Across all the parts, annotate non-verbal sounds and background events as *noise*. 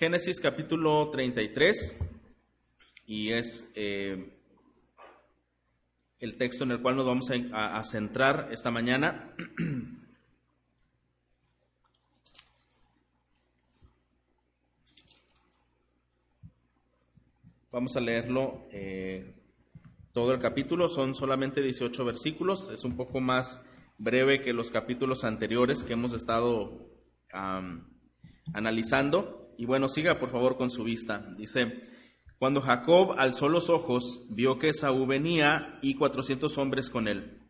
Génesis capítulo 33 y es eh, el texto en el cual nos vamos a, centrar esta mañana. *clears throat* Vamos a leerlo eh, todo el capítulo, son solamente 18 versículos, es un poco más breve que los capítulos anteriores que hemos estado analizando. Y bueno, siga por favor con su vista. Dice, cuando Jacob alzó los ojos, vio que Saúl venía y 400 hombres con él.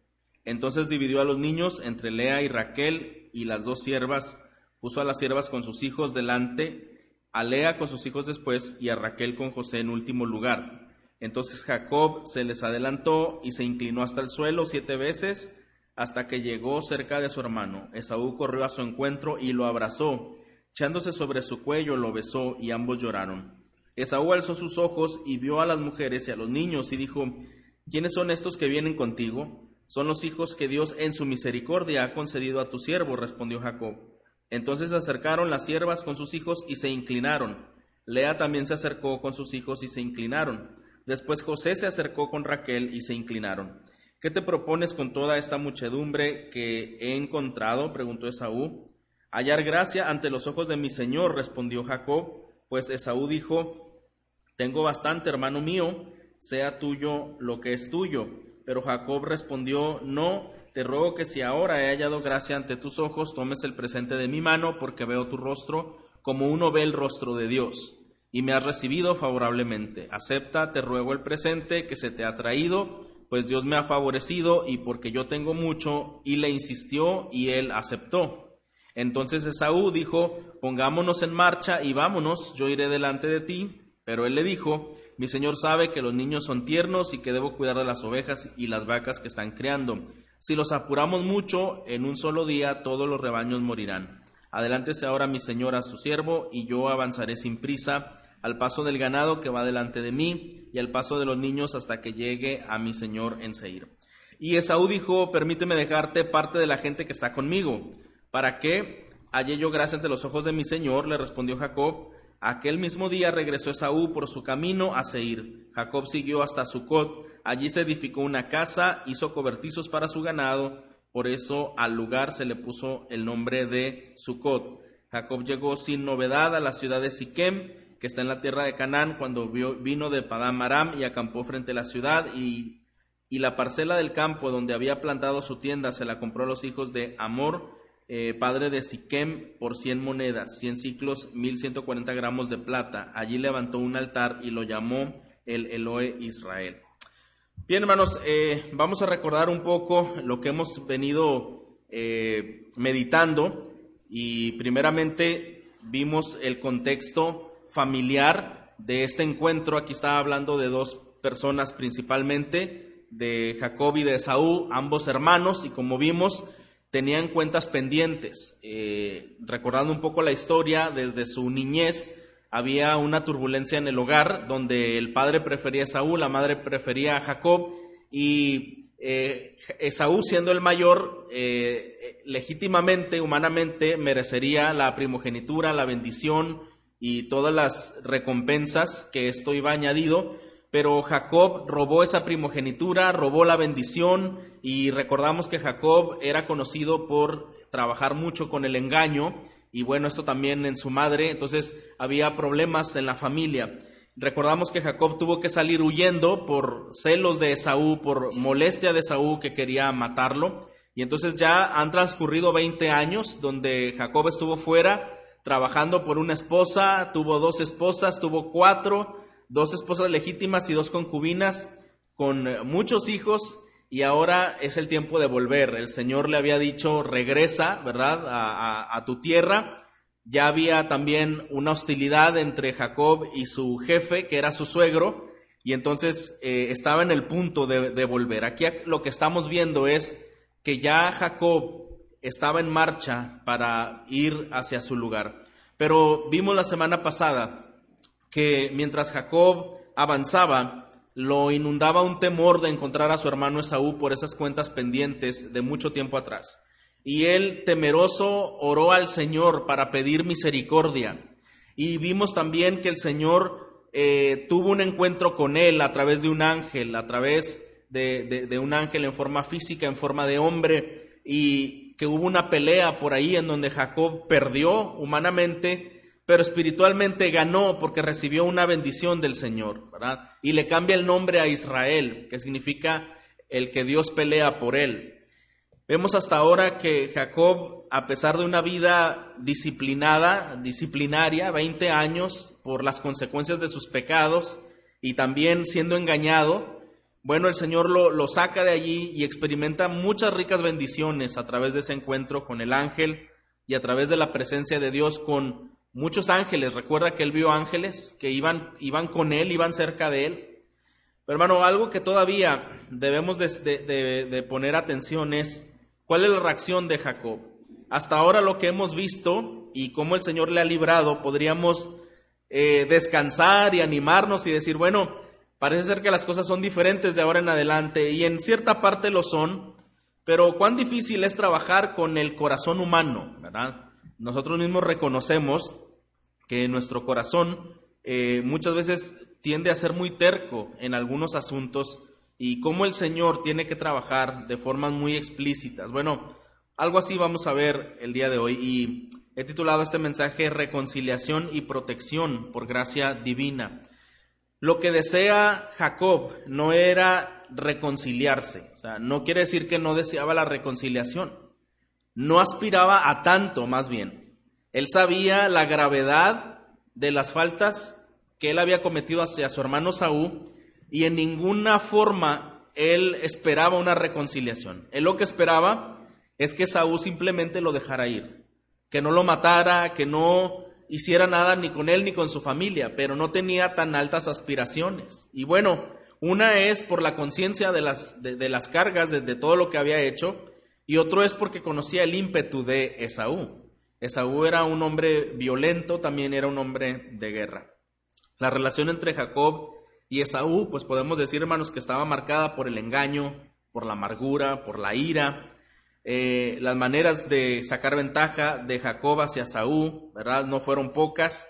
Entonces dividió a los niños entre Lea y Raquel y las dos siervas, puso a las siervas con sus hijos delante a Lea con sus hijos después y a Raquel con José en último lugar. Entonces Jacob se les adelantó y se inclinó hasta el suelo siete veces hasta que llegó cerca de su hermano. Esaú corrió a su encuentro y lo abrazó. Echándose sobre su cuello lo besó y ambos lloraron. Esaú alzó sus ojos y vio a las mujeres y a los niños y dijo, ¿quiénes son estos que vienen contigo? Son los hijos que Dios en su misericordia ha concedido a tu siervo, respondió Jacob. Entonces se acercaron las siervas con sus hijos y se inclinaron. Lea también se acercó con sus hijos y se inclinaron. Después José se acercó con Raquel y se inclinaron. ¿Qué te propones con toda esta muchedumbre que he encontrado? preguntó Esaú. Hallar gracia ante los ojos de mi señor, respondió Jacob, pues Esaú dijo, Tengo bastante, hermano mío, sea tuyo lo que es tuyo. Pero Jacob respondió, No, te ruego que si ahora he hallado gracia ante tus ojos, tomes el presente de mi mano, porque veo tu rostro como uno ve el rostro de Dios, y me has recibido favorablemente. Acepta, te ruego el presente que se te ha traído, pues Dios me ha favorecido y porque yo tengo mucho, y le insistió y él aceptó. Entonces Esaú dijo, pongámonos en marcha y vámonos, yo iré delante de ti. Pero él le dijo, mi señor sabe que los niños son tiernos y que debo cuidar de las ovejas y las vacas que están criando. Si los apuramos mucho, en un solo día todos los rebaños morirán. Adelántese ahora mi señor a su siervo, y yo avanzaré sin prisa al paso del ganado que va delante de mí, y al paso de los niños hasta que llegue a mi señor en Seir. Y Esaú dijo, permíteme dejarte parte de la gente que está conmigo. ¿Para qué? Hallé yo gracia ante los ojos de mi señor, le respondió Jacob. Aquel mismo día regresó Esaú por su camino a Seir. Jacob siguió hasta Sucot Allí se edificó una casa, hizo cobertizos para su ganado, por eso al lugar se le puso el nombre de Sucot. Jacob llegó sin novedad a la ciudad de Siquem, que está en la tierra de Canaán, cuando vino de Padam Aram y acampó frente a la ciudad, y, y, la parcela del campo donde había plantado su tienda se la compró a los hijos de Amor, eh, padre de Siquem, por cien monedas, cien ciclos, mil ciento cuarenta gramos de plata. Allí levantó un altar y lo llamó el Eloe Israel. Bien, hermanos, eh, vamos a recordar un poco lo que hemos venido eh, meditando y primeramente vimos el contexto familiar de este encuentro. Aquí estaba hablando de dos personas principalmente, de Jacob y de Saúl, ambos hermanos, y como vimos, tenían cuentas pendientes. Eh, recordando un poco la historia, desde su niñez, había una turbulencia en el hogar donde el padre prefería a Saúl, la madre prefería a Jacob y eh, Esaú siendo el mayor, eh, legítimamente, humanamente, merecería la primogenitura, la bendición y todas las recompensas que esto iba añadido, pero Jacob robó esa primogenitura, robó la bendición y recordamos que Jacob era conocido por trabajar mucho con el engaño y bueno, esto también en su madre, entonces había problemas en la familia. Recordamos que Jacob tuvo que salir huyendo por celos de Esaú, por molestia de Esaú que quería matarlo. Y entonces ya han transcurrido 20 años donde Jacob estuvo fuera trabajando por una esposa, tuvo dos esposas, tuvo cuatro, dos esposas legítimas y dos concubinas, con muchos hijos y ahora es el tiempo de volver. El Señor le había dicho, regresa, ¿verdad?, a, tu tierra. Ya había también una hostilidad entre Jacob y su jefe, que era su suegro, y entonces eh, estaba en el punto de volver. Aquí lo que estamos viendo es que ya Jacob estaba en marcha para ir hacia su lugar. Pero vimos la semana pasada que mientras Jacob avanzaba, lo inundaba un temor de encontrar a su hermano Esaú por esas cuentas pendientes de mucho tiempo atrás. Y él, temeroso, oró al Señor para pedir misericordia. y vimos también que el Señor eh, tuvo un encuentro con él a través de un ángel, a través de, de un ángel en forma física, en forma de hombre, y que hubo una pelea por ahí en donde Jacob perdió humanamente, pero espiritualmente ganó porque recibió una bendición del Señor, ¿verdad? Y le cambia el nombre a Israel, que significa el que Dios pelea por él. Vemos hasta ahora que Jacob, a pesar de una vida disciplinada, disciplinaria, 20 años por las consecuencias de sus pecados y también siendo engañado, bueno, el Señor lo, lo, saca de allí y experimenta muchas ricas bendiciones a través de ese encuentro con el ángel y a través de la presencia de Dios con muchos ángeles. Recuerda que él vio ángeles que iban, iban con él, iban cerca de él. Pero hermano, algo que todavía debemos de, poner atención es ¿Cuál es la reacción de Jacob? Hasta ahora lo que hemos visto y cómo el Señor le ha librado, podríamos eh, descansar y animarnos y decir, bueno, parece ser que las cosas son diferentes de ahora en adelante y en cierta parte lo son, pero cuán difícil es trabajar con el corazón humano, ¿verdad? Nosotros mismos reconocemos que nuestro corazón eh, muchas veces tiende a ser muy terco en algunos asuntos y cómo el Señor tiene que trabajar de formas muy explícitas. Bueno, algo así vamos a ver el día de hoy y he titulado este mensaje Reconciliación y protección por gracia divina. Lo que desea Jacob no era reconciliarse, o sea, no quiere decir que no deseaba la reconciliación, no aspiraba a tanto más bien. Él sabía la gravedad de las faltas que él había cometido hacia su hermano Saúl y en ninguna forma él esperaba una reconciliación. Él lo que esperaba es que Saúl simplemente lo dejara ir, que no lo matara, que no hiciera nada ni con él ni con su familia, pero no tenía tan altas aspiraciones. Y bueno, una es por la conciencia de las, de, las cargas, de, de, todo lo que había hecho, y otro es porque conocía el ímpetu de Esaú. Esaú era un hombre violento, también era un hombre de guerra. La relación entre Jacob y Esaú, pues podemos decir, hermanos, que estaba marcada por el engaño, por la amargura, por la ira, eh, las maneras de sacar ventaja de Jacob hacia Saúl, ¿verdad? No fueron pocas.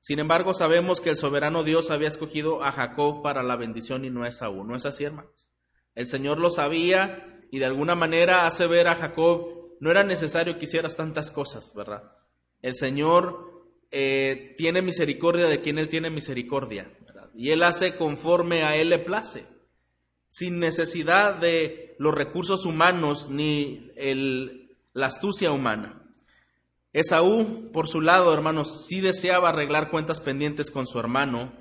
Sin embargo, sabemos que el soberano Dios había escogido a Jacob para la bendición y no a Esaú. ¿No es así, hermanos? El Señor lo sabía y de alguna manera hace ver a Jacob, no era necesario que hicieras tantas cosas, ¿verdad? El Señor eh, tiene misericordia de quien Él tiene misericordia y Él hace conforme a Él le place, sin necesidad de los recursos humanos ni la astucia humana. Esaú, por su lado, hermanos, sí deseaba arreglar cuentas pendientes con su hermano.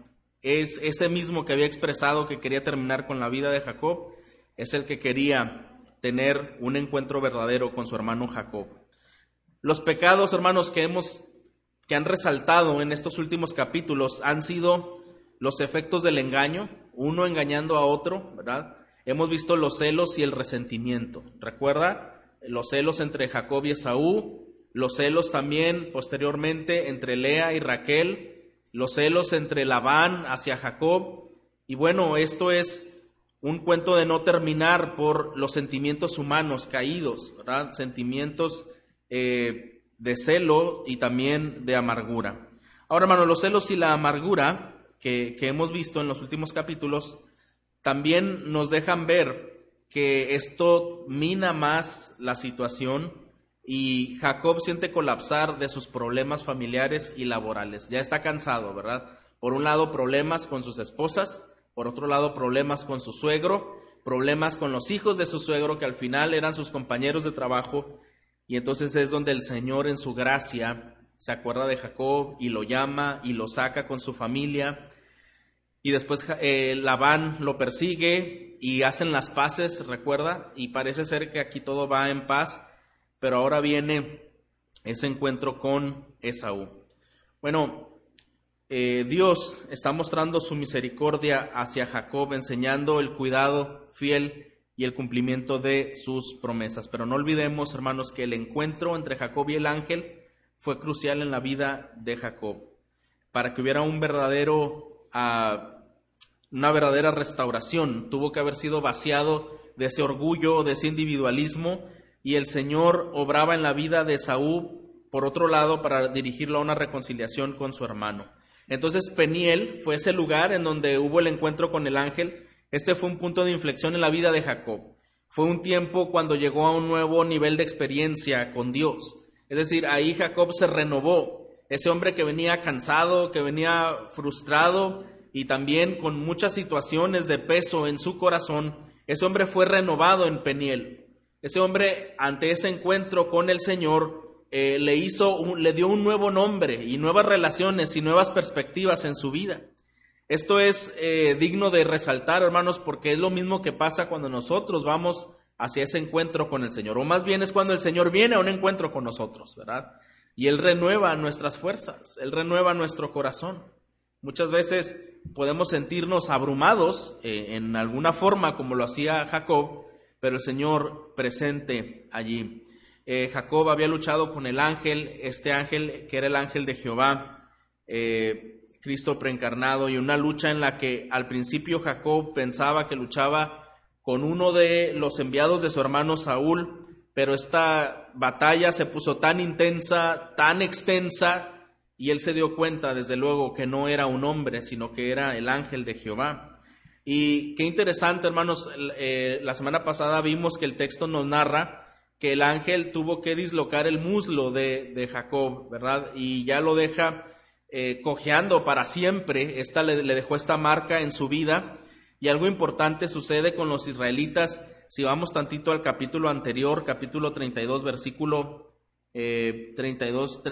Es ese mismo que había expresado que quería terminar con la vida de Jacob, es el que quería tener un encuentro verdadero con su hermano Jacob. Los pecados, hermanos, que hemos que han resaltado en estos últimos capítulos han sido los efectos del engaño, uno engañando a otro, ¿verdad? Hemos visto los celos y el resentimiento. ¿Recuerda? Los celos entre Jacob y Esaú, los celos también posteriormente entre Lea y Raquel, los celos entre Labán hacia Jacob. Y bueno, esto es un cuento de no terminar por los sentimientos humanos caídos, ¿verdad? Sentimientos eh, de celo y también de amargura. Ahora, hermano, los celos y la amargura que, hemos visto en los últimos capítulos, también nos dejan ver que esto mina más la situación y Jacob siente colapsar de sus problemas familiares y laborales. Ya está cansado, ¿verdad? Por un lado, problemas con sus esposas, por otro lado, problemas con su suegro, problemas con los hijos de su suegro que al final eran sus compañeros de trabajo. Y entonces es donde el Señor en su gracia se acuerda de Jacob y lo llama y lo saca con su familia. Y después eh, Labán lo persigue y hacen las paces, recuerda, y parece ser que aquí todo va en paz, pero ahora viene ese encuentro con Esaú. Bueno, eh, Dios está mostrando su misericordia hacia Jacob, enseñando el cuidado fiel y el cumplimiento de sus promesas. Pero no olvidemos, hermanos, que el encuentro entre Jacob y el ángel fue crucial en la vida de Jacob, para que hubiera un verdadero, ah, una verdadera restauración. Tuvo que haber sido vaciado de ese orgullo, de ese individualismo, y el Señor obraba en la vida de Saúl por otro lado, para dirigirlo a una reconciliación con su hermano. Entonces Peniel fue ese lugar en donde hubo el encuentro con el ángel. Este fue un punto de inflexión en la vida de Jacob. Fue un tiempo cuando llegó a un nuevo nivel de experiencia con Dios. Es decir, ahí Jacob se renovó. Ese hombre que venía cansado, que venía frustrado y también con muchas situaciones de peso en su corazón, ese hombre fue renovado en Peniel. Ese hombre, ante ese encuentro con el Señor, eh, le hizo, le dio un nuevo nombre y nuevas relaciones y nuevas perspectivas en su vida. Esto es eh, digno de resaltar, hermanos, porque es lo mismo que pasa cuando nosotros vamos hacia ese encuentro con el Señor, o más bien es cuando el Señor viene a un encuentro con nosotros, ¿verdad? Y Él renueva nuestras fuerzas, Él renueva nuestro corazón. Muchas veces podemos sentirnos abrumados eh, en alguna forma, como lo hacía Jacob, pero el Señor presente allí. Eh, Jacob había luchado con el ángel, este ángel que era el ángel de Jehová, eh, Cristo preencarnado, y una lucha en la que al principio Jacob pensaba que luchaba con uno de los enviados de su hermano Saúl, pero esta batalla se puso tan intensa, tan extensa, y él se dio cuenta, desde luego, que no era un hombre, sino que era el ángel de Jehová. Y qué interesante, hermanos, eh, la semana pasada vimos que el texto nos narra que el ángel tuvo que dislocar el muslo de, Jacob, ¿verdad? Y ya lo deja eh, cojeando para siempre, esta le dejó esta marca en su vida, y algo importante sucede con los israelitas. Si vamos tantito al capítulo anterior, capítulo 32, versículo 32 eh,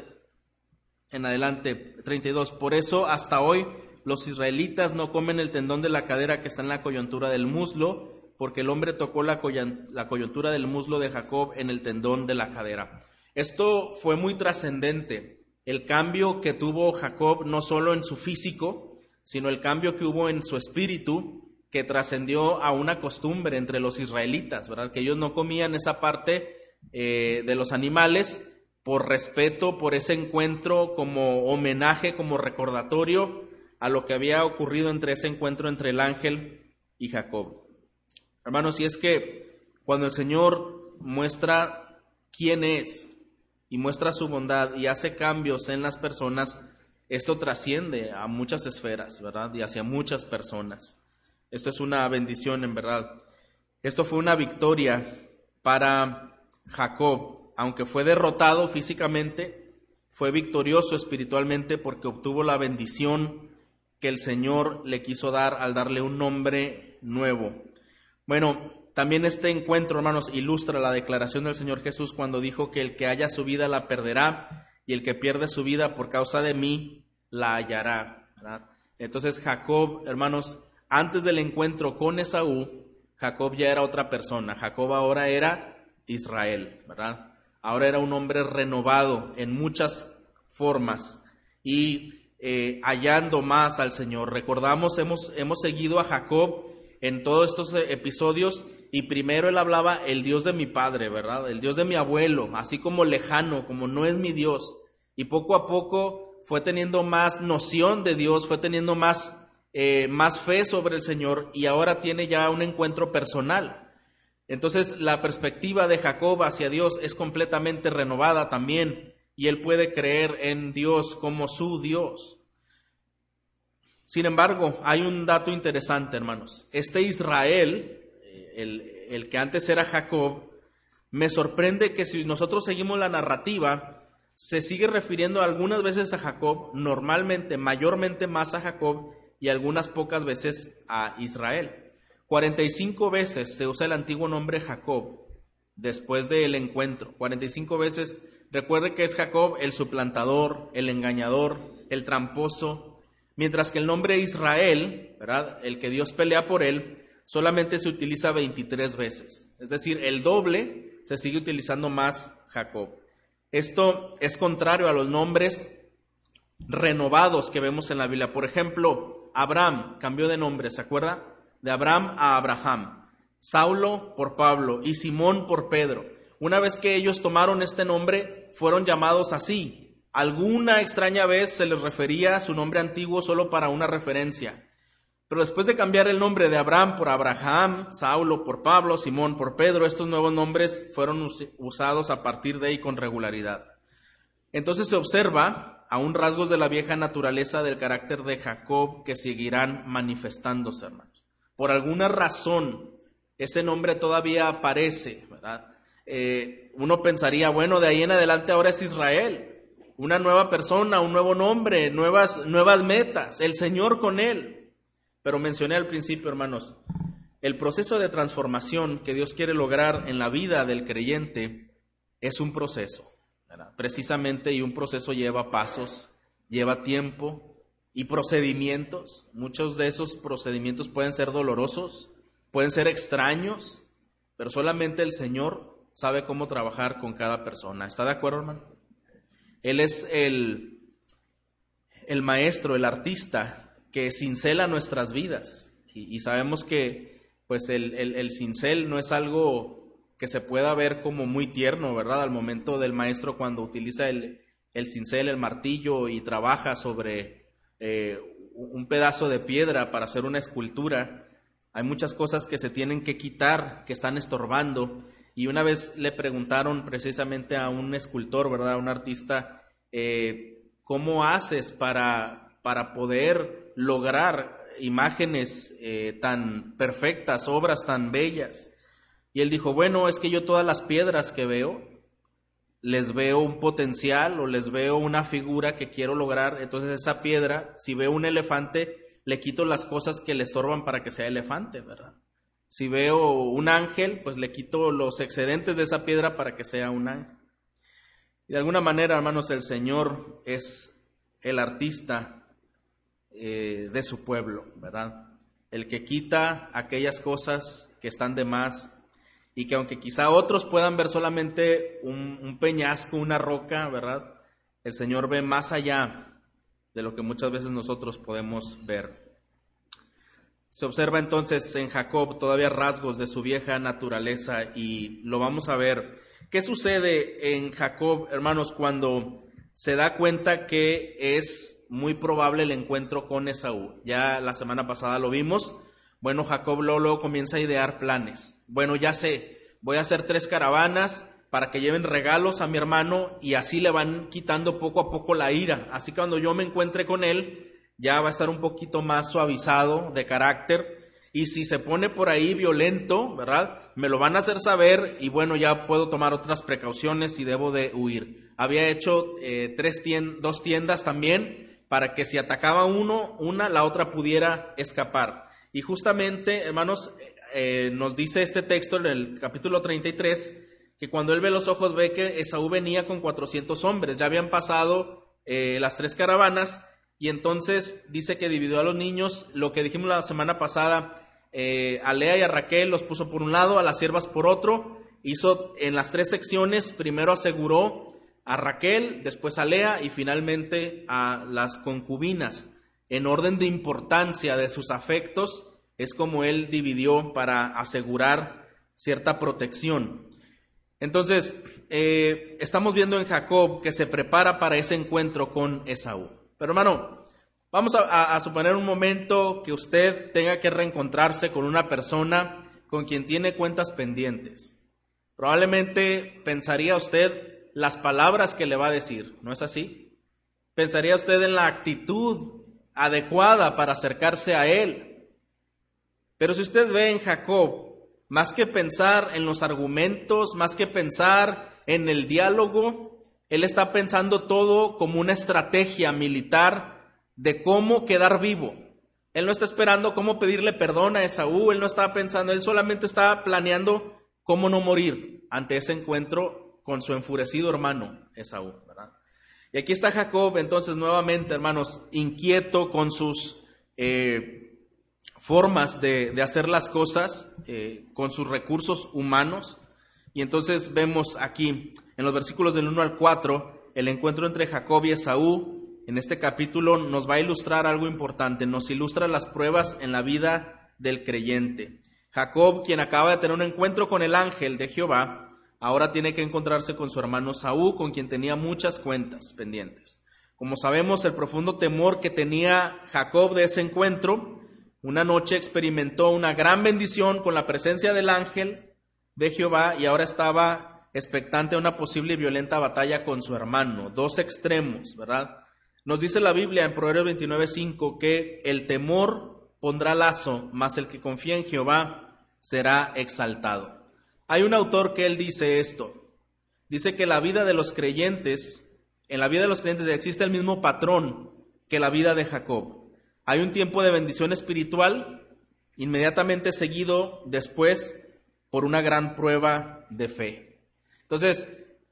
en adelante, 32. Por eso hasta hoy los israelitas no comen el tendón de la cadera que está en la coyuntura del muslo, porque el hombre tocó la, coyuntura del muslo de Jacob en el tendón de la cadera. Esto fue muy trascendente, el cambio que tuvo Jacob no solo en su físico, sino el cambio que hubo en su espíritu, que trascendió a una costumbre entre los israelitas, ¿verdad? Que ellos no comían esa parte eh, de los animales por respeto, por ese encuentro, como homenaje, como recordatorio a lo que había ocurrido entre ese encuentro entre el ángel y Jacob. Hermanos, y es que cuando el Señor muestra quién es y muestra su bondad y hace cambios en las personas, esto trasciende a muchas esferas, ¿verdad? Y hacia muchas personas. Esto es una bendición en verdad. Esto fue una victoria para Jacob, aunque fue derrotado físicamente, fue victorioso espiritualmente porque obtuvo la bendición que el Señor le quiso dar al darle un nombre nuevo. Bueno, también este encuentro, hermanos, ilustra la declaración del Señor Jesús cuando dijo que el que haya su vida la perderá y el que pierde su vida por causa de mí la hallará. Entonces Jacob, hermanos, antes del encuentro con Esaú, Jacob ya era otra persona. Jacob ahora era Israel, ¿verdad? Ahora era un hombre renovado en muchas formas y eh, hallando más al Señor. Recordamos, hemos, hemos seguido a Jacob en todos estos episodios y primero él hablaba el Dios de mi padre, ¿verdad? El Dios de mi abuelo, así como lejano, como no es mi Dios. Y poco a poco fue teniendo más noción de Dios, fue teniendo más eh, más fe sobre el Señor y ahora tiene ya un encuentro personal. Entonces la perspectiva de Jacob hacia Dios es completamente renovada también y él puede creer en Dios como su Dios. Sin embargo, hay un dato interesante, hermanos. Este Israel, el, el que antes era Jacob, me sorprende que si nosotros seguimos la narrativa, se sigue refiriendo algunas veces a Jacob, normalmente, mayormente más a Jacob, y algunas pocas veces a Israel. 45 veces se usa el antiguo nombre Jacob después del encuentro. 45 veces, recuerde que es Jacob el suplantador, el engañador, el tramposo, mientras que el nombre Israel. El que Dios pelea por él, solamente se utiliza 23 veces. Es decir, el doble se sigue utilizando más Jacob. Esto es contrario a los nombres renovados que vemos en la Biblia. Por ejemplo, Abraham cambió de nombre, ¿se acuerda? De Abraham a Abraham. Saulo por Pablo y Simón por Pedro. Una vez que ellos tomaron este nombre, fueron llamados así. Alguna extraña vez se les refería a su nombre antiguo solo para una referencia. Pero después de cambiar el nombre de Abraham por Abraham, Saulo por Pablo, Simón por Pedro, estos nuevos nombres fueron usados a partir de ahí con regularidad. Entonces se observa aún rasgos de la vieja naturaleza del carácter de Jacob que seguirán manifestándose, hermanos. Por alguna razón, ese nombre todavía aparece, ¿verdad? Eh, uno pensaría, bueno, de ahí en adelante ahora es Israel, una nueva persona, un nuevo nombre, nuevas, nuevas metas, el Señor con él. Pero mencioné al principio, hermanos, el proceso de transformación que Dios quiere lograr en la vida del creyente es un proceso, precisamente, y un proceso lleva pasos, lleva tiempo y procedimientos. Muchos de esos procedimientos pueden ser dolorosos, pueden ser extraños, pero solamente el Señor sabe cómo trabajar con cada persona. ¿Está de acuerdo, hermano? Él es el, el maestro, el artista que cincela nuestras vidas. Y, sabemos que pues el, el, cincel no es algo que se pueda ver como muy tierno, ¿verdad? Al momento del maestro cuando utiliza el, el cincel, el martillo y trabaja sobre eh, un pedazo de piedra para hacer una escultura. Hay muchas cosas que se tienen que quitar, que están estorbando. Y una vez le preguntaron precisamente a un escultor, ¿verdad? A un artista, eh, ¿cómo haces para, para poder lograr imágenes eh, tan perfectas, obras tan bellas? Y él dijo, bueno, es que yo todas las piedras que veo, les veo un potencial o les veo una figura que quiero lograr. Entonces esa piedra, si veo un elefante, le quito las cosas que le estorban para que sea elefante, ¿verdad? Si veo un ángel, pues le quito los excedentes de esa piedra para que sea un ángel. Y de alguna manera, hermanos, el Señor es el artista eh, de su pueblo, ¿verdad? El que quita aquellas cosas que están de más y que aunque quizá otros puedan ver solamente un, un peñasco, una roca, ¿verdad? El Señor ve más allá de lo que muchas veces nosotros podemos ver. Se observa entonces en Jacob todavía rasgos de su vieja naturaleza y lo vamos a ver. ¿Qué sucede en Jacob, hermanos, cuando se da cuenta que es muy probable el encuentro con Esaú? Ya la semana pasada lo vimos. Bueno, Jacob luego comienza a idear planes. Bueno, ya sé, voy a hacer tres caravanas para que lleven regalos a mi hermano y así le van quitando poco a poco la ira. Así que cuando yo me encuentre con él, ya va a estar un poquito más suavizado de carácter. Y si se pone por ahí violento, ¿verdad? Me lo van a hacer saber y bueno, ya puedo tomar otras precauciones y debo de huir. Había hecho eh, tres dos tiendas también para que si atacaba uno, una, la otra pudiera escapar. Y justamente, hermanos, eh, nos dice este texto en el capítulo 33 que cuando él ve los ojos ve que Esaú venía con 400 hombres. Ya habían pasado eh, las tres caravanas y entonces dice que dividió a los niños, lo que dijimos la semana pasada, eh, a Lea y a Raquel los puso por un lado, a las siervas por otro, hizo en las tres secciones, primero aseguró a Raquel, después a Lea y finalmente a las concubinas. En orden de importancia de sus afectos, es como él dividió para asegurar cierta protección. Entonces, eh, estamos viendo en Jacob que se prepara para ese encuentro con Esaú. Pero hermano, vamos a, suponer un momento que usted tenga que reencontrarse con una persona con quien tiene cuentas pendientes. Probablemente pensaría usted las palabras que le va a decir, ¿no es así? Pensaría usted en la actitud adecuada para acercarse a él. Pero si usted ve en Jacob, más que pensar en los argumentos, más que pensar en el diálogo, él está pensando todo como una estrategia militar de cómo quedar vivo. Él no está esperando cómo pedirle perdón a Esaú, él no está pensando, él solamente está planeando cómo no morir ante ese encuentro con su enfurecido hermano Esaú. Y aquí está Jacob, entonces nuevamente, hermanos, inquieto con sus eh, formas de, hacer las cosas, eh, con sus recursos humanos. Y entonces vemos aquí en los versículos del 1 al 4, el encuentro entre Jacob y Esaú, en este capítulo nos va a ilustrar algo importante, nos ilustra las pruebas en la vida del creyente. Jacob, quien acaba de tener un encuentro con el ángel de Jehová, ahora tiene que encontrarse con su hermano Saúl, con quien tenía muchas cuentas pendientes. Como sabemos, el profundo temor que tenía Jacob de ese encuentro, una noche experimentó una gran bendición con la presencia del ángel de Jehová y ahora estaba expectante a una posible y violenta batalla con su hermano, dos extremos, ¿verdad? Nos dice la Biblia en Proverbios 29:5 que el temor pondrá lazo, mas el que confía en Jehová será exaltado. Hay un autor que él dice esto. Dice que la vida de los creyentes, en la vida de los creyentes existe el mismo patrón que la vida de Jacob. Hay un tiempo de bendición espiritual, inmediatamente seguido después por una gran prueba de fe. Entonces,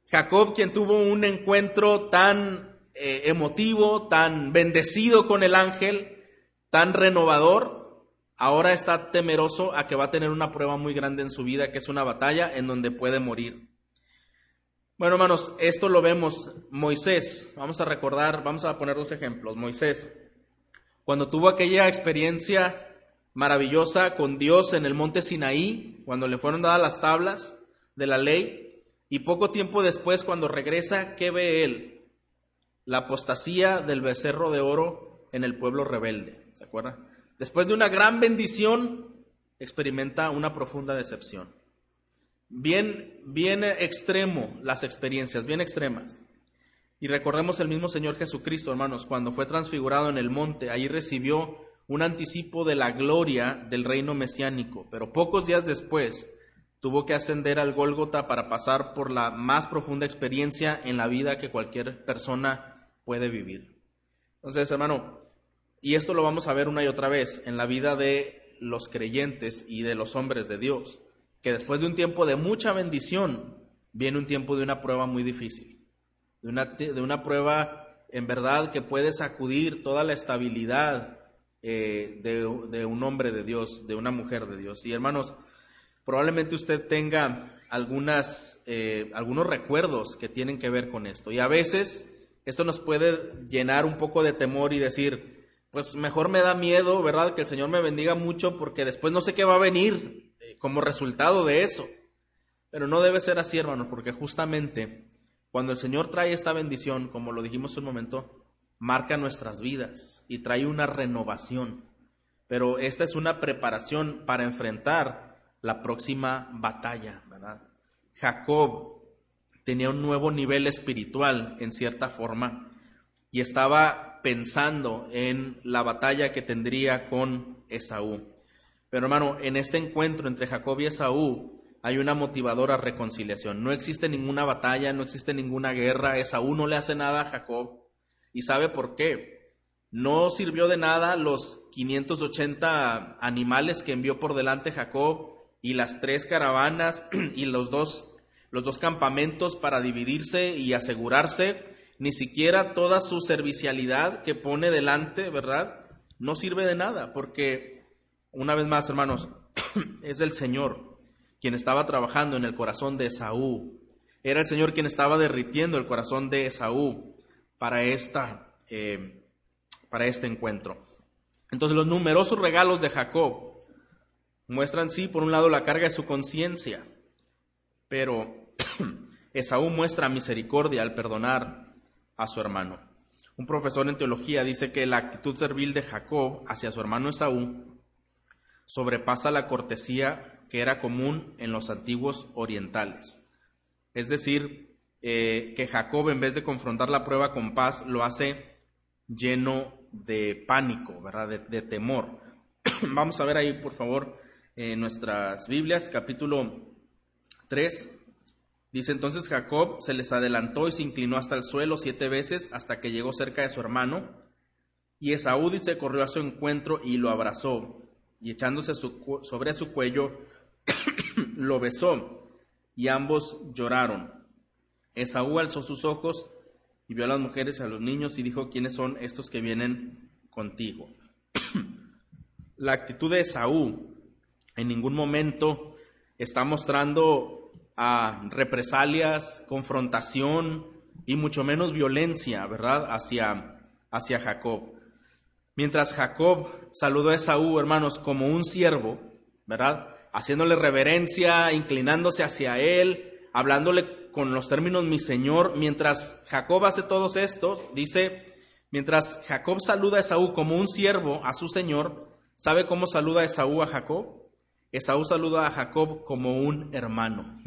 Jacob, quien tuvo un encuentro tan eh, emotivo, tan bendecido con el ángel, tan renovador, ahora está temeroso a que va a tener una prueba muy grande en su vida, que es una batalla en donde puede morir. Bueno, hermanos, esto lo vemos Moisés. Vamos a recordar, vamos a poner dos ejemplos. Moisés, cuando tuvo aquella experiencia maravillosa con Dios en el monte Sinaí, cuando le fueron dadas las tablas de la ley, y poco tiempo después, cuando regresa, ¿qué ve él? La apostasía del becerro de oro en el pueblo rebelde. ¿Se acuerda? Después de una gran bendición, experimenta una profunda decepción. Bien, bien extremo las experiencias, bien extremas. Y recordemos el mismo Señor Jesucristo, hermanos, cuando fue transfigurado en el monte, ahí recibió un anticipo de la gloria del reino mesiánico, pero pocos días después tuvo que ascender al Gólgota para pasar por la más profunda experiencia en la vida que cualquier persona puede vivir. Entonces, hermano, y esto lo vamos a ver una y otra vez en la vida de los creyentes y de los hombres de Dios, que después de un tiempo de mucha bendición viene un tiempo de una prueba muy difícil, de una, de una prueba en verdad que puede sacudir toda la estabilidad eh, de, un hombre de Dios, de una mujer de Dios. Y hermanos, probablemente usted tenga algunas, eh, algunos recuerdos que tienen que ver con esto. Y a veces esto nos puede llenar un poco de temor y decir, pues mejor me da miedo, ¿verdad? Que el Señor me bendiga mucho porque después no sé qué va a venir eh, como resultado de eso. Pero no debe ser así, hermanos, porque justamente cuando el Señor trae esta bendición, como lo dijimos un momento, marca nuestras vidas y trae una renovación. Pero esta es una preparación para enfrentar la próxima batalla. Jacob tenía un nuevo nivel espiritual en cierta forma y estaba pensando en la batalla que tendría con Esaú. Pero hermano, en este encuentro entre Jacob y Esaú hay una motivadora reconciliación. No existe ninguna batalla, no existe ninguna guerra. Esaú no le hace nada a Jacob. ¿Y sabe por qué? No sirvió de nada los 580 animales que envió por delante Jacob y las tres caravanas *clears throat* y los dos, los dos campamentos para dividirse y asegurarse, ni siquiera toda su servicialidad que pone delante, ¿verdad? No sirve de nada, porque, una vez más, hermanos, *clears throat* es el Señor quien estaba trabajando en el corazón de Esaú. Era el Señor quien estaba derritiendo el corazón de Esaú para, esta, eh, para este encuentro. Entonces los numerosos regalos de Jacob muestran, sí, por un lado la carga de su conciencia, pero *clears throat* Esaú muestra misericordia al perdonar a su hermano. Un profesor en teología dice que la actitud servil de Jacob hacia su hermano Esaú sobrepasa la cortesía que era común en los antiguos orientales. Es decir, eh, que Jacob, en vez de confrontar la prueba con paz, lo hace lleno de pánico, ¿verdad? De, temor. *clears throat* Vamos a ver ahí, por favor, en nuestras Biblias, capítulo 3. Dice entonces Jacob se les adelantó y se inclinó hasta el suelo siete veces hasta que llegó cerca de su hermano. Y Esaú se corrió a su encuentro y lo abrazó. Y echándose sobre su cuello, *clears throat* lo besó. Y ambos lloraron. Esaú alzó sus ojos y vio a las mujeres y a los niños y dijo, ¿quiénes son estos que vienen contigo? *clears throat* La actitud de Esaú en ningún momento está mostrando represalias, confrontación y mucho menos violencia, ¿verdad?, hacia, hacia Jacob. Mientras Jacob saludó a Esaú, hermanos, como un siervo, ¿verdad?, haciéndole reverencia, inclinándose hacia él, hablándole con los términos mi Señor, mientras Jacob hace todos estos, dice, mientras Jacob saluda a Esaú como un siervo a su Señor, ¿sabe cómo saluda Esaú a Jacob? Esaú saluda a Jacob como un hermano,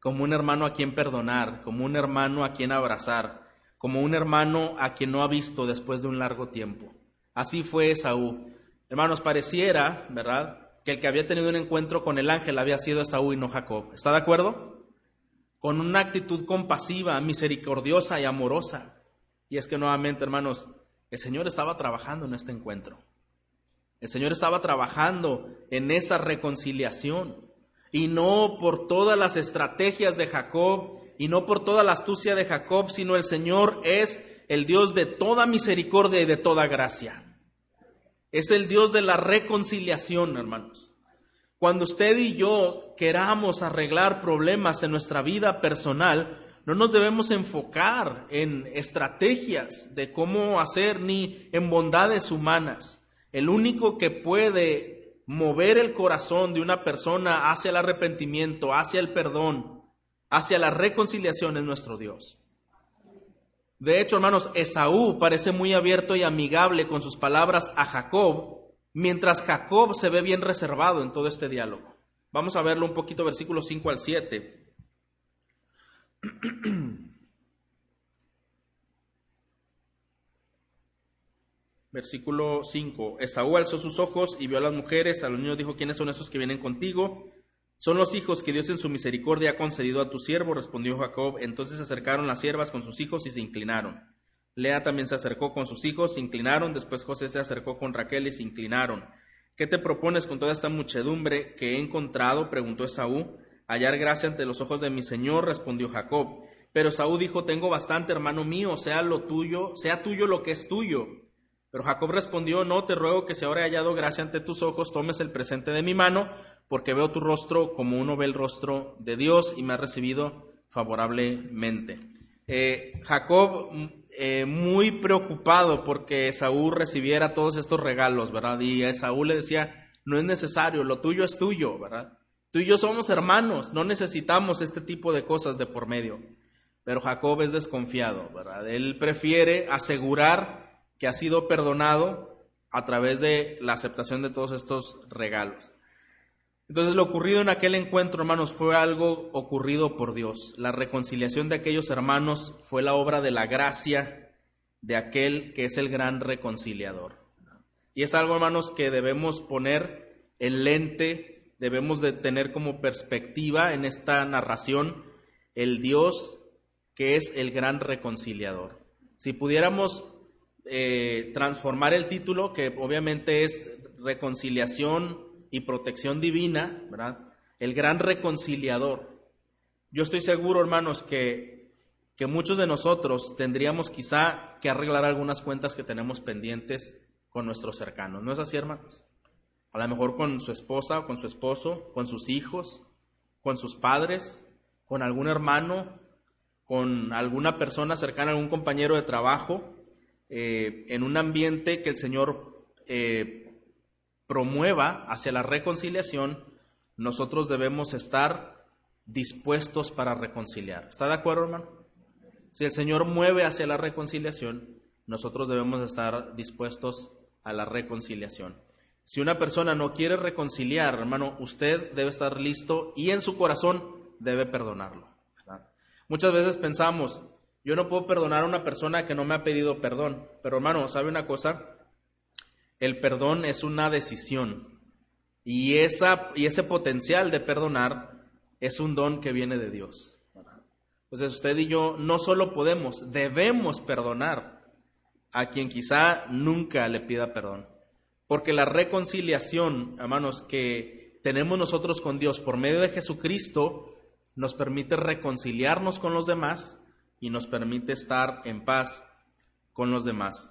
como un hermano a quien perdonar, como un hermano a quien abrazar, como un hermano a quien no ha visto después de un largo tiempo. Así fue Esaú. Hermanos, pareciera, ¿verdad?, que el que había tenido un encuentro con el ángel había sido Esaú y no Jacob. ¿Está de acuerdo? Con una actitud compasiva, misericordiosa y amorosa. Y es que nuevamente, hermanos, el Señor estaba trabajando en este encuentro. El Señor estaba trabajando en esa reconciliación. Y no por todas las estrategias de Jacob y no por toda la astucia de Jacob, sino el Señor es el Dios de toda misericordia y de toda gracia. Es el Dios de la reconciliación, hermanos. Cuando usted y yo queramos arreglar problemas en nuestra vida personal, no nos debemos enfocar en estrategias de cómo hacer ni en bondades humanas. El único que puede mover el corazón de una persona hacia el arrepentimiento, hacia el perdón, hacia la reconciliación es nuestro Dios. De hecho, hermanos, Esaú parece muy abierto y amigable con sus palabras a Jacob, mientras Jacob se ve bien reservado en todo este diálogo. Vamos a verlo un poquito, versículos 5 al 7. *clears throat* Versículo 5. Esaú alzó sus ojos y vio a las mujeres, a los niños dijo, ¿quiénes son esos que vienen contigo? Son los hijos que Dios en su misericordia ha concedido a tu siervo, respondió Jacob. Entonces se acercaron las siervas con sus hijos y se inclinaron. Lea también se acercó con sus hijos, se inclinaron. Después José se acercó con Raquel y se inclinaron. ¿Qué te propones con toda esta muchedumbre que he encontrado? preguntó Esaú. Hallar gracia ante los ojos de mi señor, respondió Jacob. Pero Esaú dijo, tengo bastante, hermano mío, sea lo tuyo, sea tuyo lo que es tuyo. Pero Jacob respondió, no, te ruego que si ahora he hallado gracia ante tus ojos, tomes el presente de mi mano, porque veo tu rostro como uno ve el rostro de Dios y me ha recibido favorablemente. Eh, Jacob, eh, muy preocupado porque Saúl recibiera todos estos regalos, ¿verdad? Y a Saúl le decía, no es necesario, lo tuyo es tuyo, ¿verdad? Tú y yo somos hermanos, no necesitamos este tipo de cosas de por medio. Pero Jacob es desconfiado, ¿verdad? Él prefiere asegurar que ha sido perdonado a través de la aceptación de todos estos regalos. Entonces lo ocurrido en aquel encuentro, hermanos, fue algo ocurrido por Dios. La reconciliación de aquellos hermanos fue la obra de la gracia de aquel que es el gran reconciliador. Y es algo, hermanos, que debemos poner en lente, debemos de tener como perspectiva en esta narración el Dios que es el gran reconciliador. Si pudiéramos eh, transformar el título, que obviamente es reconciliación y protección divina, ¿verdad? El gran reconciliador. Yo estoy seguro, hermanos, que, que muchos de nosotros tendríamos quizá que arreglar algunas cuentas que tenemos pendientes con nuestros cercanos. ¿No es así, hermanos? A lo mejor con su esposa, con su esposo, con sus hijos, con sus padres, con algún hermano, con alguna persona cercana, algún compañero de trabajo, eh, en un ambiente que el Señor eh, promueva hacia la reconciliación, nosotros debemos estar dispuestos para reconciliar. ¿Está de acuerdo, hermano? Si el Señor mueve hacia la reconciliación, nosotros debemos estar dispuestos a la reconciliación. Si una persona no quiere reconciliar, hermano, usted debe estar listo y en su corazón debe perdonarlo. Muchas veces pensamos, yo no puedo perdonar a una persona que no me ha pedido perdón, pero hermano, ¿sabe una cosa? El perdón es una decisión y, esa, y ese potencial de perdonar es un don que viene de Dios. Entonces usted y yo no solo podemos, debemos perdonar a quien quizá nunca le pida perdón. Porque la reconciliación, hermanos, que tenemos nosotros con Dios por medio de Jesucristo, nos permite reconciliarnos con los demás y nos permite estar en paz con los demás.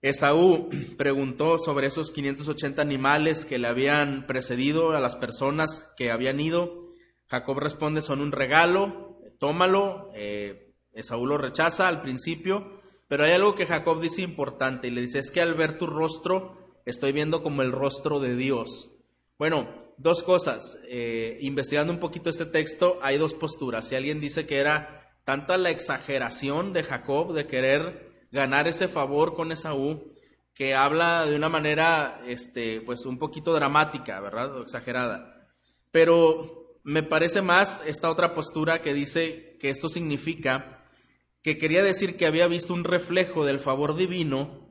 Esaú preguntó sobre esos 580 animales que le habían precedido a las personas que habían ido. Jacob responde, son un regalo, tómalo. Eh, Esaú lo rechaza al principio, pero hay algo que Jacob dice importante y le dice, es que al ver tu rostro estoy viendo como el rostro de Dios. Bueno, dos cosas. Eh, investigando un poquito este texto, hay dos posturas. Si alguien dice que era tanta la exageración de Jacob de querer ganar ese favor con Esaú, que habla de una manera, este, pues un poquito dramática, ¿verdad? O exagerada. Pero me parece más esta otra postura que dice que esto significa que quería decir que había visto un reflejo del favor divino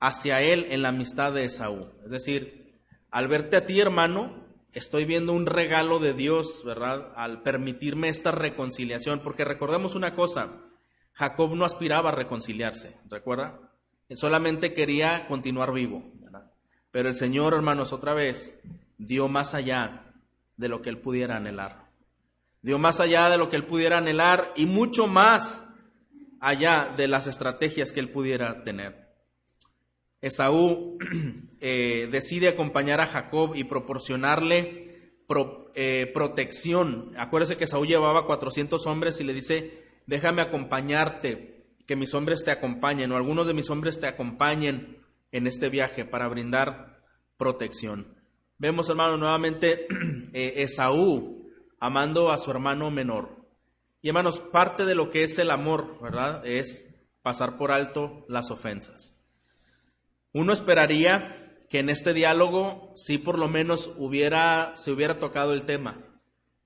hacia él en la amistad de Esaú. Es decir, al verte a ti, hermano, estoy viendo un regalo de Dios, ¿verdad? Al permitirme esta reconciliación, porque recordemos una cosa, Jacob no aspiraba a reconciliarse, ¿recuerda? Él solamente quería continuar vivo, ¿verdad? Pero el Señor, hermanos, otra vez, dio más allá de lo que él pudiera anhelar. Dio más allá de lo que él pudiera anhelar y mucho más allá de las estrategias que él pudiera tener. Esaú *clears throat* eh, decide acompañar a Jacob y proporcionarle eh, protección. Acuérdese que Esaú llevaba 400 hombres y le dice, déjame acompañarte, que mis hombres te acompañen o algunos de mis hombres te acompañen en este viaje para brindar protección. Vemos, hermano, nuevamente *clears throat* eh, Esaú amando a su hermano menor. Y hermanos, parte de lo que es el amor, ¿verdad? Es pasar por alto las ofensas. Uno esperaría que en este diálogo sí por lo menos hubiera, se hubiera tocado el tema.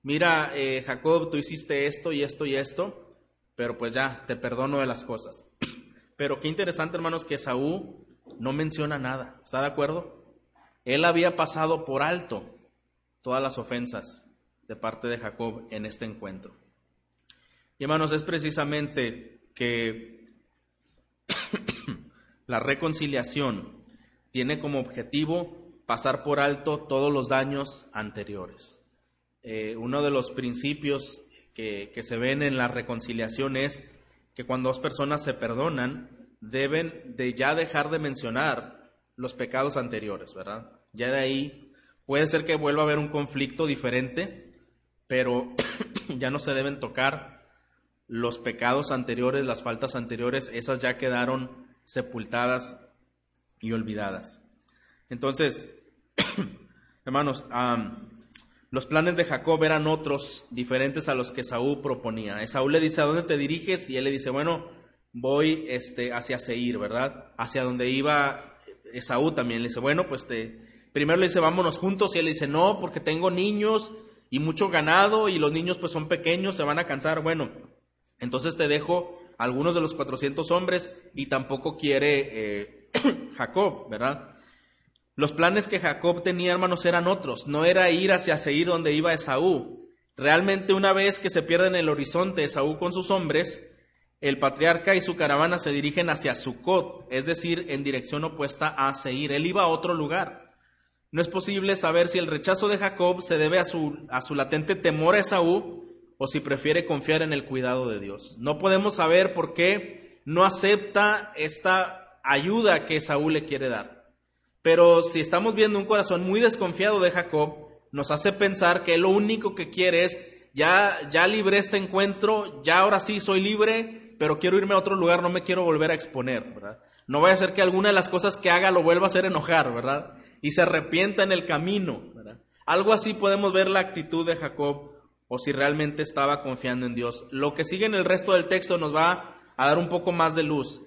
Mira, eh, Jacob, tú hiciste esto y esto y esto, pero pues ya, te perdono de las cosas. *clears throat* Pero qué interesante, hermanos, que Esaú no menciona nada. ¿Está de acuerdo? Él había pasado por alto todas las ofensas de parte de Jacob en este encuentro. Y hermanos, es precisamente que *clears throat* la reconciliación tiene como objetivo pasar por alto todos los daños anteriores. Eh, uno de los principios que, se ven en la reconciliación es que cuando dos personas se perdonan, deben de ya dejar de mencionar los pecados anteriores, ¿verdad? Ya de ahí puede ser que vuelva a haber un conflicto diferente, pero *clears throat* ya no se deben tocar los pecados anteriores, las faltas anteriores, esas ya quedaron sepultadas y olvidadas. Entonces, *clears throat* hermanos, los planes de Jacob eran otros, diferentes a los que Saúl proponía. Saúl le dice, ¿a dónde te diriges? Y él le dice, bueno, voy este, hacia Seir, ¿verdad? Hacia donde iba Esaú también le dice, bueno, pues te, primero le dice, vámonos juntos, y él le dice, no, porque tengo niños y mucho ganado, y los niños pues son pequeños, se van a cansar, bueno, entonces te dejo algunos de los 400 hombres, y tampoco quiere eh, *clears throat* Jacob, ¿verdad? Los planes que Jacob tenía, hermanos, eran otros, no era ir hacia Seir donde iba Esaú. Realmente una vez que se pierde en el horizonte Esaú con sus hombres, el patriarca y su caravana se dirigen hacia Sucot, es decir, en dirección opuesta a Seir. Él iba a otro lugar. No es posible saber si el rechazo de Jacob se debe a su, a su latente temor a Esaú o si prefiere confiar en el cuidado de Dios. No podemos saber por qué no acepta esta ayuda que Esaú le quiere dar. Pero si estamos viendo un corazón muy desconfiado de Jacob, nos hace pensar que lo único que quiere es, ya, ya libré este encuentro, ya ahora sí soy libre, pero quiero irme a otro lugar, no me quiero volver a exponer, ¿verdad? No vaya a ser que alguna de las cosas que haga lo vuelva a hacer enojar, ¿verdad? Y se arrepienta en el camino, ¿verdad? Algo así podemos ver la actitud de Jacob o si realmente estaba confiando en Dios. Lo que sigue en el resto del texto nos va a dar un poco más de luz.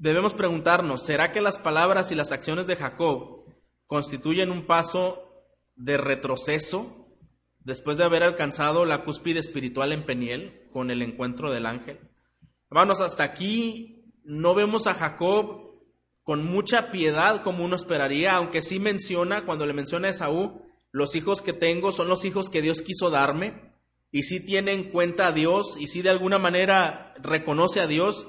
Debemos preguntarnos, ¿será que las palabras y las acciones de Jacob constituyen un paso de retroceso después de haber alcanzado la cúspide espiritual en Peniel con el encuentro del ángel? Hermanos, hasta aquí no vemos a Jacob con mucha piedad como uno esperaría, aunque sí menciona, cuando le menciona a Esaú, los hijos que tengo son los hijos que Dios quiso darme, y sí tiene en cuenta a Dios, y sí de alguna manera reconoce a Dios,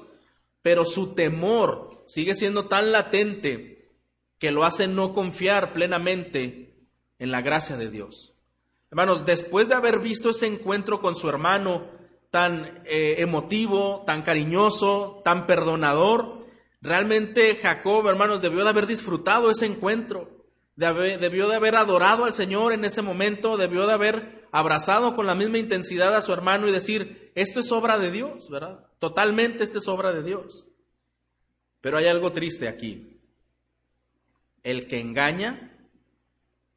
pero su temor sigue siendo tan latente que lo hace no confiar plenamente en la gracia de Dios. Hermanos, después de haber visto ese encuentro con su hermano, tan eh, emotivo, tan cariñoso, tan perdonador. Realmente Jacob, hermanos, debió de haber disfrutado ese encuentro, debió de haber adorado al Señor en ese momento, debió de haber abrazado con la misma intensidad a su hermano y decir, esto es obra de Dios, ¿verdad? Totalmente esto es obra de Dios. Pero hay algo triste aquí. El que engaña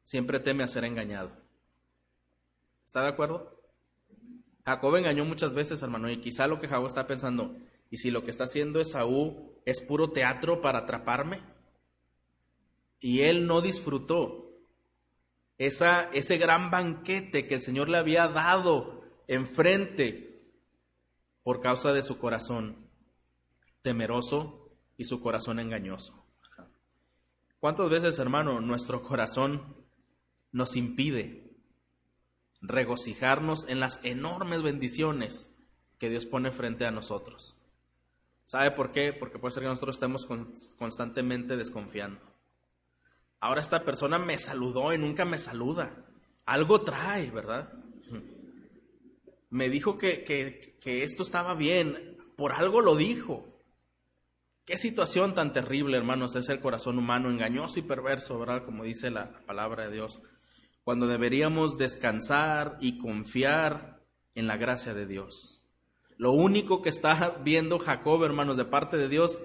siempre teme a ser engañado. ¿Está de acuerdo? Jacob engañó muchas veces, hermano, y quizá lo que Jacob está pensando, ¿y si lo que está haciendo Esaú es puro teatro para atraparme? Y él no disfrutó esa, ese gran banquete que el Señor le había dado enfrente por causa de su corazón temeroso y su corazón engañoso. ¿Cuántas veces, hermano, nuestro corazón nos impide regocijarnos en las enormes bendiciones que Dios pone frente a nosotros? ¿Sabe por qué? Porque puede ser que nosotros estemos constantemente desconfiando. Ahora esta persona me saludó y nunca me saluda. Algo trae, ¿verdad? Me dijo que, que esto estaba bien. Por algo lo dijo. Qué situación tan terrible, hermanos, es el corazón humano, engañoso y perverso, ¿verdad? Como dice la palabra de Dios, cuando deberíamos descansar y confiar en la gracia de Dios. Lo único que está viendo Jacob, hermanos, de parte de Dios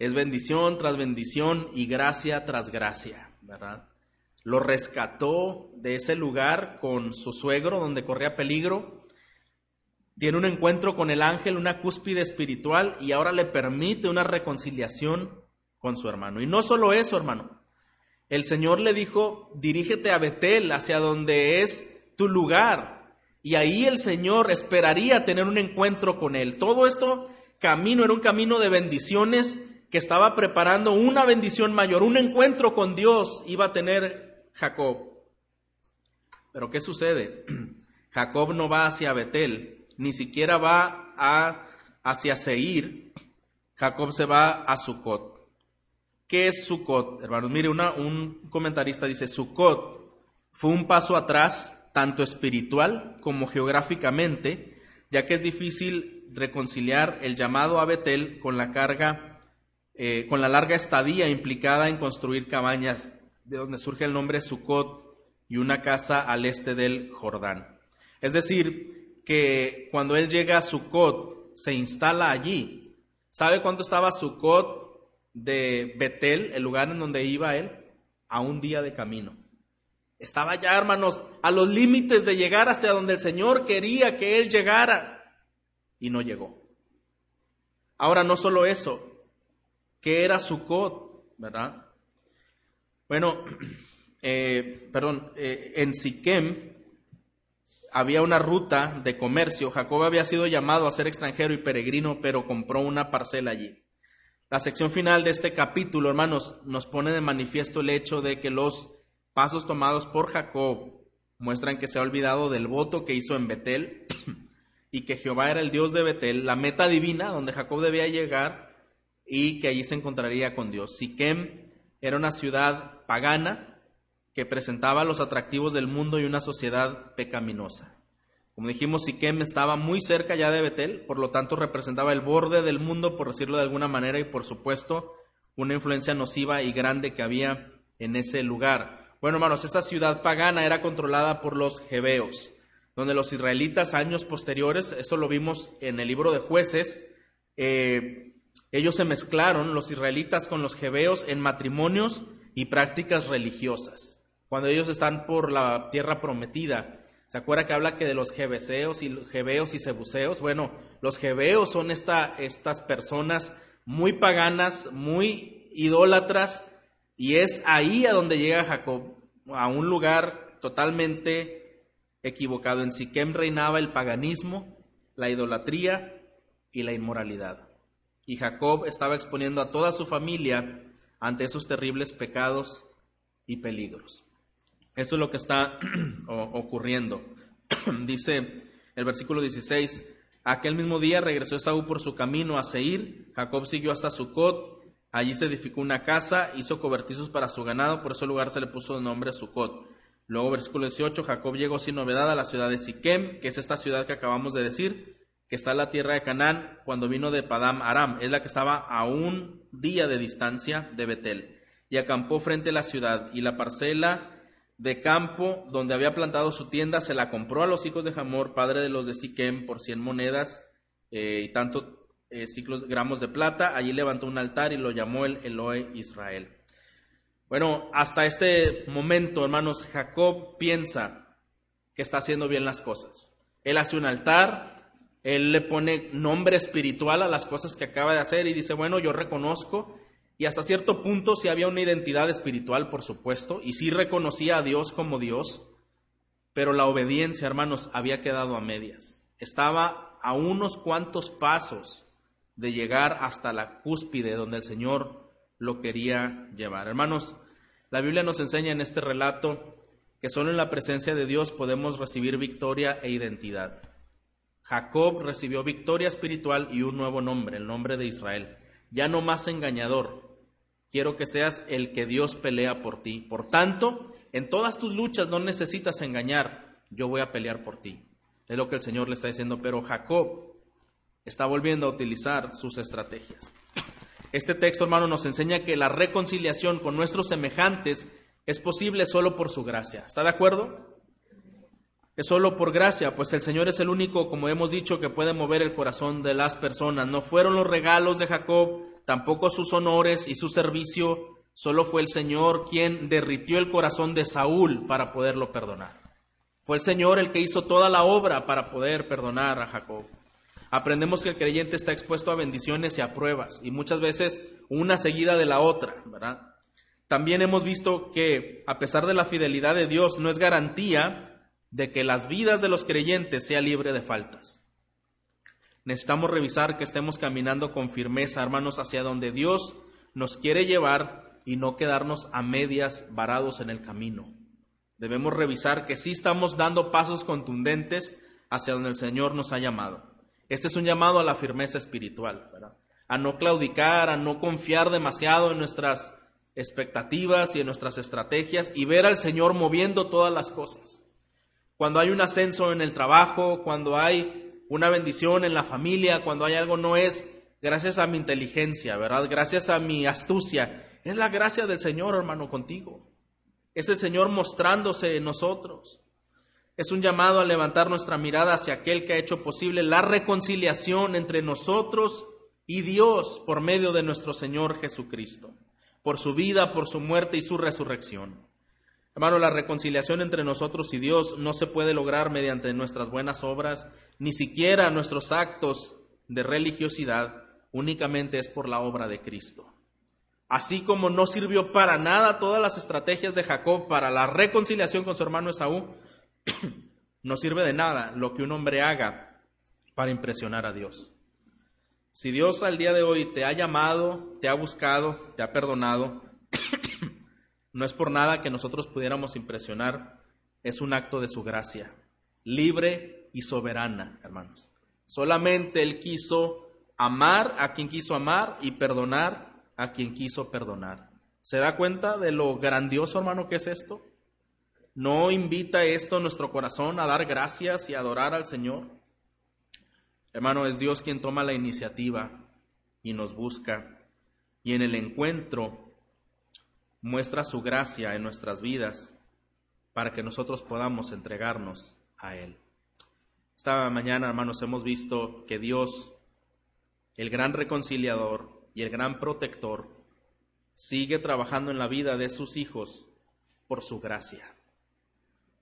es bendición tras bendición y gracia tras gracia, Lo rescató de ese lugar con su suegro donde corría peligro tiene un encuentro con el ángel, una cúspide espiritual y ahora le permite una reconciliación con su hermano. Y no solo eso, hermano. El Señor le dijo, dirígete a Betel, hacia donde es tu lugar. Y ahí el Señor esperaría tener un encuentro con él. Todo esto camino era un camino de bendiciones que estaba preparando una bendición mayor, un encuentro con Dios iba a tener Jacob. Pero ¿qué sucede? *clears throat* Jacob no va hacia Betel, ni siquiera va a, hacia Seir, Jacob se va a Sucot. ¿Qué es Sucot? Hermanos, mire, un comentarista dice, Sucot fue un paso atrás, tanto espiritual como geográficamente, ya que es difícil reconciliar el llamado a Betel con la carga, eh, con la larga estadía implicada en construir cabañas, de donde surge el nombre Sucot y una casa al este del Jordán. Es decir, que cuando él llega a Sucot, se instala allí. ¿Sabe cuánto estaba Sucot de Betel, el lugar en donde iba él? A un día de camino. Estaba ya, hermanos, a los límites de llegar hasta donde el Señor quería que él llegara. Y no llegó. Ahora, no solo eso, ¿qué era Sucot? ¿Verdad? Bueno, *clears throat* eh, perdón, eh, en Siquem, había una ruta de comercio. Jacob había sido llamado a ser extranjero y peregrino, pero compró una parcela allí. La sección final de este capítulo, hermanos, nos pone de manifiesto el hecho de que los pasos tomados por Jacob muestran que se ha olvidado del voto que hizo en Betel *clears throat* y que Jehová era el Dios de Betel, la meta divina donde Jacob debía llegar y que allí se encontraría con Dios. Siquem era una ciudad pagana, que presentaba los atractivos del mundo y una sociedad pecaminosa. Como dijimos, Siquem estaba muy cerca ya de Betel, por lo tanto representaba el borde del mundo, por decirlo de alguna manera, y por supuesto una influencia nociva y grande que había en ese lugar. Bueno, hermanos, esa ciudad pagana era controlada por los jebeos, donde los israelitas años posteriores, esto lo vimos en el libro de jueces, eh, ellos se mezclaron, los israelitas con los jebeos, en matrimonios y prácticas religiosas cuando ellos están por la tierra prometida. ¿Se acuerda que habla que de los jebeseos y jebeos y sebuseos? Bueno, los jebeos son esta, estas personas muy paganas, muy idólatras, y es ahí a donde llega Jacob, a un lugar totalmente equivocado. En Siquem reinaba el paganismo, la idolatría y la inmoralidad. Y Jacob estaba exponiendo a toda su familia ante esos terribles pecados y peligros. Eso es lo que está *clears throat* ocurriendo. *clears throat* Dice el versículo 16, aquel mismo día regresó Esaú por su camino a Seir, Jacob siguió hasta Sucot, allí se edificó una casa, hizo cobertizos para su ganado, por ese lugar se le puso de nombre Sucot. Luego, versículo 18, Jacob llegó sin novedad a la ciudad de Siquem, que es esta ciudad que acabamos de decir, que está en la tierra de Canaán, cuando vino de Padam Aram, es la que estaba a un día de distancia de Betel, y acampó frente a la ciudad, y la parcela de campo donde había plantado su tienda, se la compró a los hijos de Jamor, padre de los de Siquem, por cien monedas eh, y tanto eh, ciclos, gramos de plata. Allí levantó un altar y lo llamó el Eloe Israel. Bueno, hasta este momento, hermanos, Jacob piensa que está haciendo bien las cosas. Él hace un altar, él le pone nombre espiritual a las cosas que acaba de hacer y dice, bueno, yo reconozco Y hasta cierto punto sí había una identidad espiritual, por supuesto, y sí reconocía a Dios como Dios, pero la obediencia, hermanos, había quedado a medias. Estaba a unos cuantos pasos de llegar hasta la cúspide donde el Señor lo quería llevar. Hermanos, la Biblia nos enseña en este relato que solo en la presencia de Dios podemos recibir victoria e identidad. Jacob recibió victoria espiritual y un nuevo nombre, el nombre de Israel. Ya no más engañador. Quiero que seas el que Dios pelea por ti. Por tanto, en todas tus luchas no necesitas engañar. Yo voy a pelear por ti. Es lo que el Señor le está diciendo. Pero Jacob está volviendo a utilizar sus estrategias. Este texto, hermano, nos enseña que la reconciliación con nuestros semejantes es posible solo por su gracia. ¿Está de acuerdo? Es solo por gracia, pues el Señor es el único, como hemos dicho, que puede mover el corazón de las personas. No fueron los regalos de Jacob, tampoco sus honores y su servicio, solo fue el Señor quien derritió el corazón de Saúl para poderlo perdonar. Fue el Señor el que hizo toda la obra para poder perdonar a Jacob. Aprendemos que el creyente está expuesto a bendiciones y a pruebas, y muchas veces una seguida de la otra, ¿verdad? También hemos visto que, a pesar de la fidelidad de Dios, no es garantía de que las vidas de los creyentes sea libre de faltas. Necesitamos revisar que estemos caminando con firmeza, hermanos, hacia donde Dios nos quiere llevar y no quedarnos a medias varados en el camino. Debemos revisar que sí estamos dando pasos contundentes hacia donde el Señor nos ha llamado. Este es un llamado a la firmeza espiritual, a no claudicar, a no confiar demasiado en nuestras expectativas y en nuestras estrategias y ver al Señor moviendo todas las cosas cuando hay un ascenso en el trabajo, cuando hay una bendición en la familia, cuando hay algo, no es gracias a mi inteligencia, ¿verdad? Gracias a mi astucia. Es la gracia del Señor, hermano, contigo. Es el Señor mostrándose en nosotros. Es un llamado a levantar nuestra mirada hacia aquel que ha hecho posible la reconciliación entre nosotros y Dios por medio de nuestro Señor Jesucristo, por su vida, por su muerte y su resurrección. Hermano, la reconciliación entre nosotros y Dios no se puede lograr mediante nuestras buenas obras, ni siquiera nuestros actos de religiosidad, únicamente es por la obra de Cristo. Así como no sirvió para nada todas las estrategias de Jacob para la reconciliación con su hermano Esaú, *clears throat* no sirve de nada lo que un hombre haga para impresionar a Dios. Si Dios al día de hoy te ha llamado, te ha buscado, te ha perdonado, no es por nada que nosotros pudiéramos impresionar, es un acto de su gracia, libre y soberana, hermanos. Solamente Él quiso amar a quien quiso amar y perdonar a quien quiso perdonar. ¿Se da cuenta de lo grandioso, hermano, que es esto? ¿No invita esto nuestro corazón a dar gracias y adorar al Señor? Hermano, es Dios quien toma la iniciativa y nos busca. Y en el encuentro muestra su gracia en nuestras vidas para que nosotros podamos entregarnos a Él. Esta mañana, hermanos, hemos visto que Dios, el gran reconciliador y el gran protector, sigue trabajando en la vida de sus hijos por su gracia.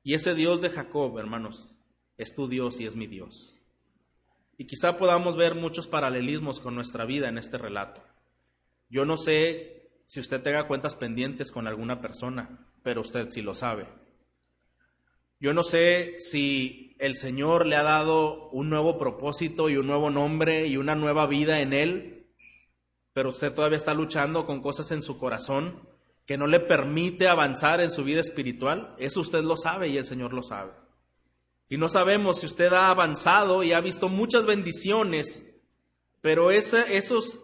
Y ese Dios de Jacob, hermanos, es tu Dios y es mi Dios. Y quizá podamos ver muchos paralelismos con nuestra vida en este relato. Yo no sé si usted tenga cuentas pendientes con alguna persona, pero usted sí lo sabe. Yo no sé si el Señor le ha dado un nuevo propósito y un nuevo nombre y una nueva vida en él, pero usted todavía está luchando con cosas en su corazón que no le permite avanzar en su vida espiritual. Eso usted lo sabe y el Señor lo sabe. Y no sabemos si usted ha avanzado y ha visto muchas bendiciones, pero esos,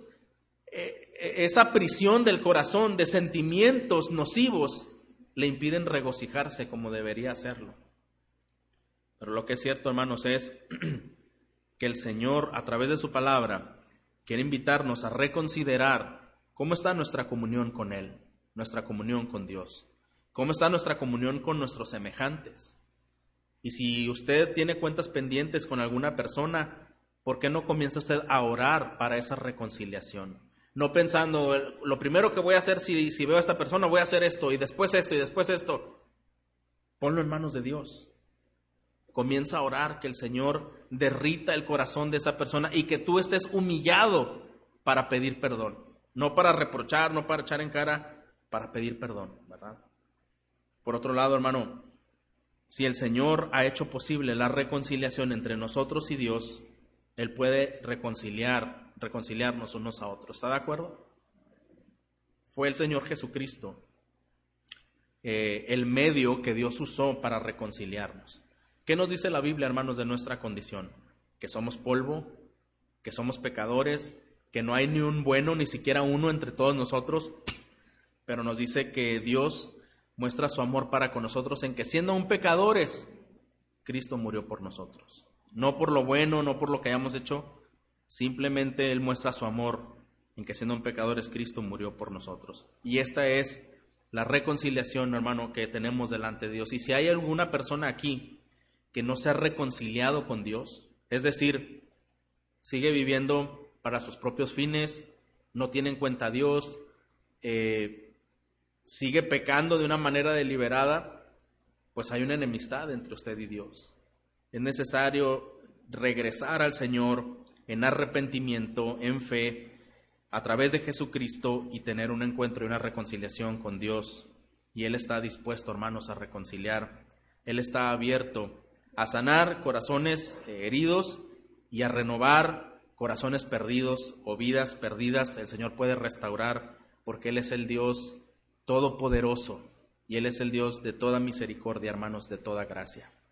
eh, esa prisión del corazón de sentimientos nocivos le impiden regocijarse como debería hacerlo. Pero lo que es cierto, hermanos, es *clears throat* que el Señor, a través de su palabra, quiere invitarnos a reconsiderar cómo está nuestra comunión con Él, nuestra comunión con Dios, cómo está nuestra comunión con nuestros semejantes. Y si usted tiene cuentas pendientes con alguna persona, ¿por qué no comienza usted a orar para esa reconciliación? No pensando, lo primero que voy a hacer si, si, veo a esta persona, voy a hacer esto, y después esto, y después esto. Ponlo en manos de Dios. Comienza a orar que el Señor derrita el corazón de esa persona y que tú estés humillado para pedir perdón. No para reprochar, no para echar en cara, para pedir perdón, ¿verdad? Por otro lado, hermano, si el Señor ha hecho posible la reconciliación entre nosotros y Dios, Él puede reconciliar, reconciliarnos unos a otros. ¿Está de acuerdo? Fue el Señor Jesucristo eh, el medio que Dios usó para reconciliarnos. ¿Qué nos dice la Biblia, hermanos, de nuestra condición? Que somos polvo, que somos pecadores, que no hay ni un bueno, ni siquiera uno entre todos nosotros, pero nos dice que Dios muestra su amor para con nosotros en que siendo aún pecadores, Cristo murió por nosotros. No por lo bueno, no por lo que hayamos hecho, simplemente Él muestra su amor en que siendo un pecadores, Cristo murió por nosotros. Y esta es la reconciliación, hermano, que tenemos delante de Dios. Y si hay alguna persona aquí que no se ha reconciliado con Dios, es decir, sigue viviendo para sus propios fines, no tiene en cuenta a Dios, eh, sigue pecando de una manera deliberada, pues hay una enemistad entre usted y Dios. Es necesario regresar al Señor en arrepentimiento, en fe, a través de Jesucristo y tener un encuentro y una reconciliación con Dios. Y Él está dispuesto, hermanos, a reconciliar. Él está abierto a sanar corazones eh, heridos y a renovar corazones perdidos o vidas perdidas. El Señor puede restaurar porque Él es el Dios todopoderoso y Él es el Dios de toda misericordia, hermanos, de toda gracia.